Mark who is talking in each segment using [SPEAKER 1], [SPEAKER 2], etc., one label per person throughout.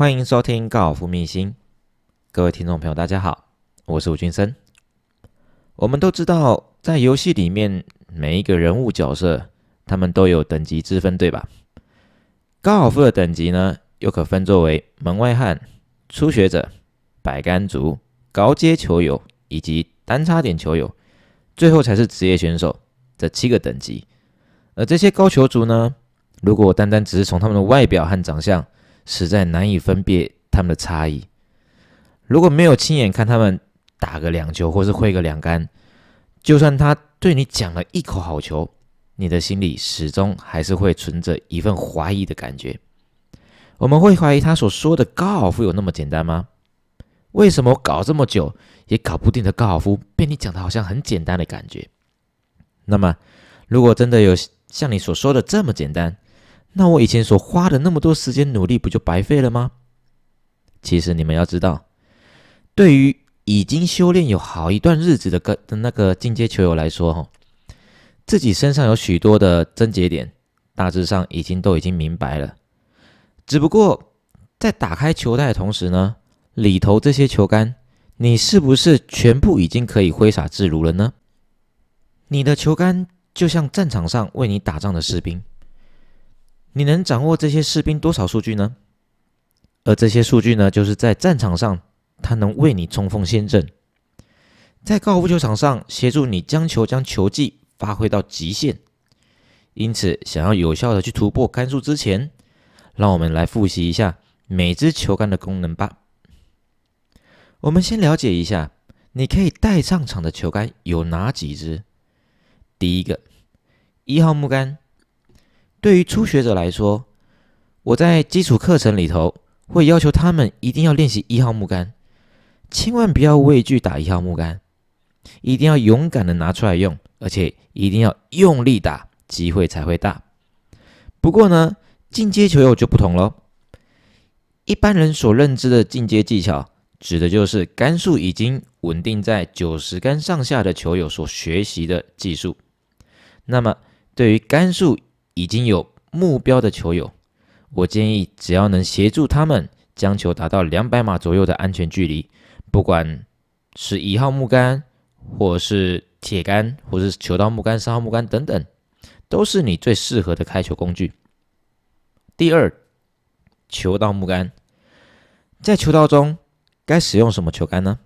[SPEAKER 1] 欢迎收听高尔夫秘辛，各位听众朋友，大家好，我是吴俊生。我们都知道，在游戏里面，每一个人物角色，他们都有等级之分，对吧？高尔夫的等级呢，又可分作为门外汉、初学者、百杆族、高阶球友以及单差点球友，最后才是职业选手这七个等级。而这些高球族呢，如果单单只是从他们的外表和长相，实在难以分辨他们的差异。如果没有亲眼看他们打个两球，或是挥个两杆，就算他对你讲了一口好球，你的心里始终还是会存着一份怀疑的感觉。我们会怀疑他所说的高尔夫有那么简单吗？为什么搞这么久也搞不定的高尔夫，被你讲的好像很简单的感觉？那么，如果真的有像你所说的这么简单，那我以前所花的那么多时间努力，不就白费了吗？其实你们要知道，对于已经修炼有好一段日子的个的那个进阶球友来说，哈，自己身上有许多的症结点，大致上已经都已经明白了。只不过在打开球袋的同时呢，里头这些球杆，你是不是全部已经可以挥洒自如了呢？你的球杆就像战场上为你打仗的士兵。你能掌握这些士兵多少数据呢？而这些数据呢，就是在战场上，他能为你冲锋陷阵，在高尔夫球场上协助你将球将球技发挥到极限。因此，想要有效的去突破杆数之前，让我们来复习一下每支球杆的功能吧。我们先了解一下，你可以带上场的球杆有哪几支？第一个，一号木杆。对于初学者来说，我在基础课程里头会要求他们一定要练习一号木杆，千万不要畏惧打一号木杆，一定要勇敢的拿出来用，而且一定要用力打，机会才会大。不过呢，进阶球友就不同喽。一般人所认知的进阶技巧，指的就是杆数已经稳定在九十杆上下的球友所学习的技术。那么，对于杆数，已经有目标的球友，我建议只要能协助他们将球打到两百码左右的安全距离，不管是一号木杆，或是铁杆，或是球道木杆、三号木杆等等，都是你最适合的开球工具。第二，球道木杆，在球道中该使用什么球杆呢？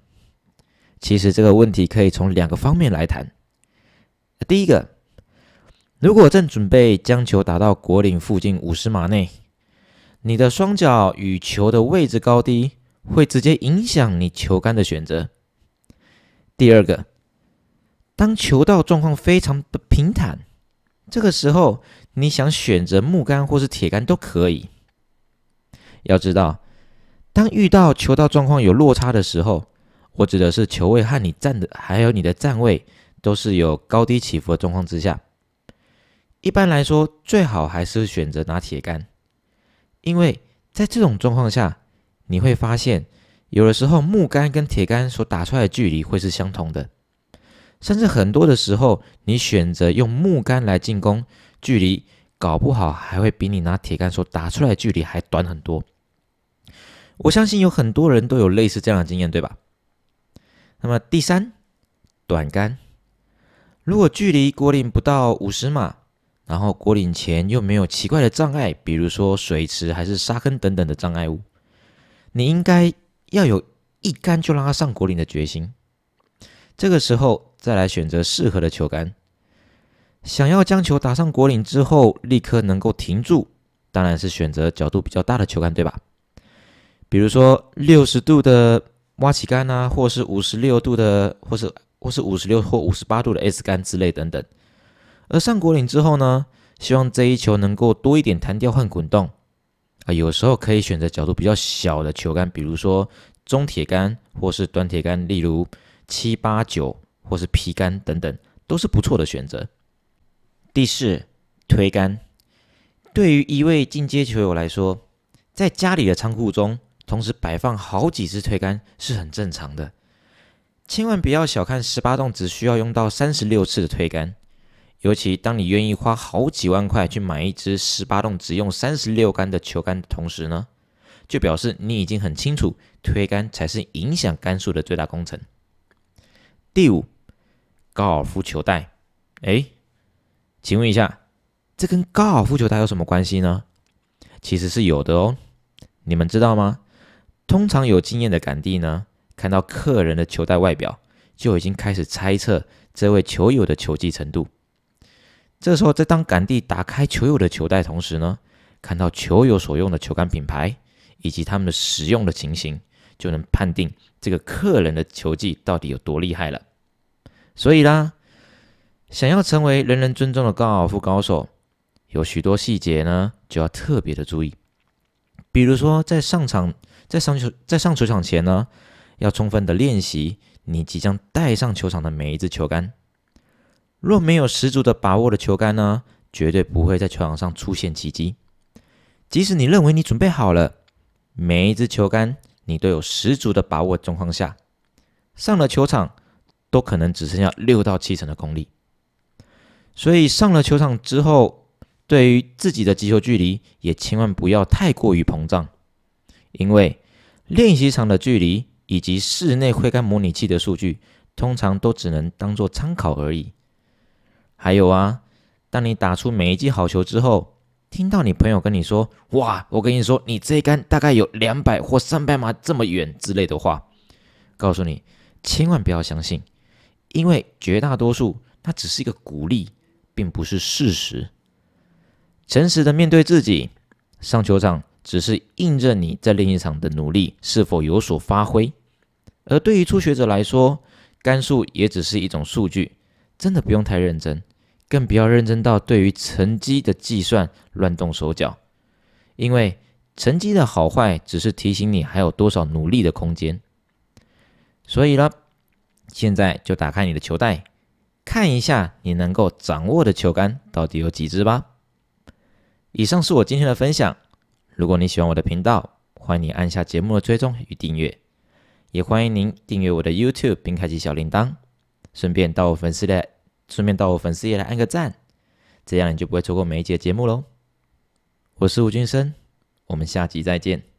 [SPEAKER 1] 其实这个问题可以从两个方面来谈。第一个。如果正准备将球打到果岭附近五十码内，你的双脚与球的位置高低会直接影响你球杆的选择。第二个，当球道状况非常的平坦，这个时候你想选择木杆或是铁杆都可以。要知道，当遇到球道状况有落差的时候，我指的是球位和你站的还有你的站位都是有高低起伏的状况之下。一般来说，最好还是选择拿铁杆，因为在这种状况下，你会发现有的时候木杆跟铁杆所打出来的距离会是相同的，甚至很多的时候，你选择用木杆来进攻，距离搞不好还会比你拿铁杆所打出来的距离还短很多。我相信有很多人都有类似这样的经验，对吧？那么第三，短杆，如果距离果岭不到五十码。然后果岭前又没有奇怪的障碍，比如说水池还是沙坑等等的障碍物，你应该要有一杆就让它上果岭的决心。这个时候再来选择适合的球杆。想要将球打上果岭之后立刻能够停住，当然是选择角度比较大的球杆，对吧？比如说六十度的挖起杆啊，或是五十六度的，或是或是五十六或五十八度的 S 杆之类等等。而上果岭之后呢，希望这一球能够多一点弹跳和滚动啊，有时候可以选择角度比较小的球杆，比如说中铁杆或是短铁杆，例如七八九或是皮杆等等，都是不错的选择。第四，推杆，对于一位进阶球友来说，在家里的仓库中同时摆放好几支推杆是很正常的，千万不要小看十八洞只需要用到三十六次的推杆。尤其当你愿意花好几万块去买一支十八洞只用三十六杆的球杆的同时呢，就表示你已经很清楚推杆才是影响杆数的最大工程。第五，高尔夫球带，哎，请问一下，这跟高尔夫球带有什么关系呢？其实是有的哦。你们知道吗？通常有经验的杆弟呢，看到客人的球袋外表，就已经开始猜测这位球友的球技程度。这时候，在当杆弟打开球友的球袋同时呢，看到球友所用的球杆品牌以及他们的使用的情形，就能判定这个客人的球技到底有多厉害了。所以啦，想要成为人人尊重的高尔夫高手，有许多细节呢，就要特别的注意。比如说，在上场、在上球、在上球场前呢，要充分的练习你即将带上球场的每一支球杆。若没有十足的把握的球杆呢，绝对不会在球场上出现奇迹。即使你认为你准备好了，每一支球杆你都有十足的把握状况下，上了球场都可能只剩下六到七成的功力。所以上了球场之后，对于自己的击球距离也千万不要太过于膨胀，因为练习场的距离以及室内挥杆模拟器的数据，通常都只能当做参考而已。还有啊，当你打出每一记好球之后，听到你朋友跟你说：“哇，我跟你说，你这一杆大概有两百或三百码这么远”之类的话，告诉你千万不要相信，因为绝大多数它只是一个鼓励，并不是事实。诚实的面对自己，上球场只是印证你在练习场的努力是否有所发挥，而对于初学者来说，杆数也只是一种数据。真的不用太认真，更不要认真到对于成绩的计算乱动手脚，因为成绩的好坏只是提醒你还有多少努力的空间。所以呢，现在就打开你的球袋，看一下你能够掌握的球杆到底有几支吧。以上是我今天的分享。如果你喜欢我的频道，欢迎你按下节目的追踪与订阅，也欢迎您订阅我的 YouTube 并开启小铃铛。顺便到我粉丝的，顺便到我粉丝页来按个赞，这样你就不会错过每一节节目喽。我是吴俊生，我们下集再见。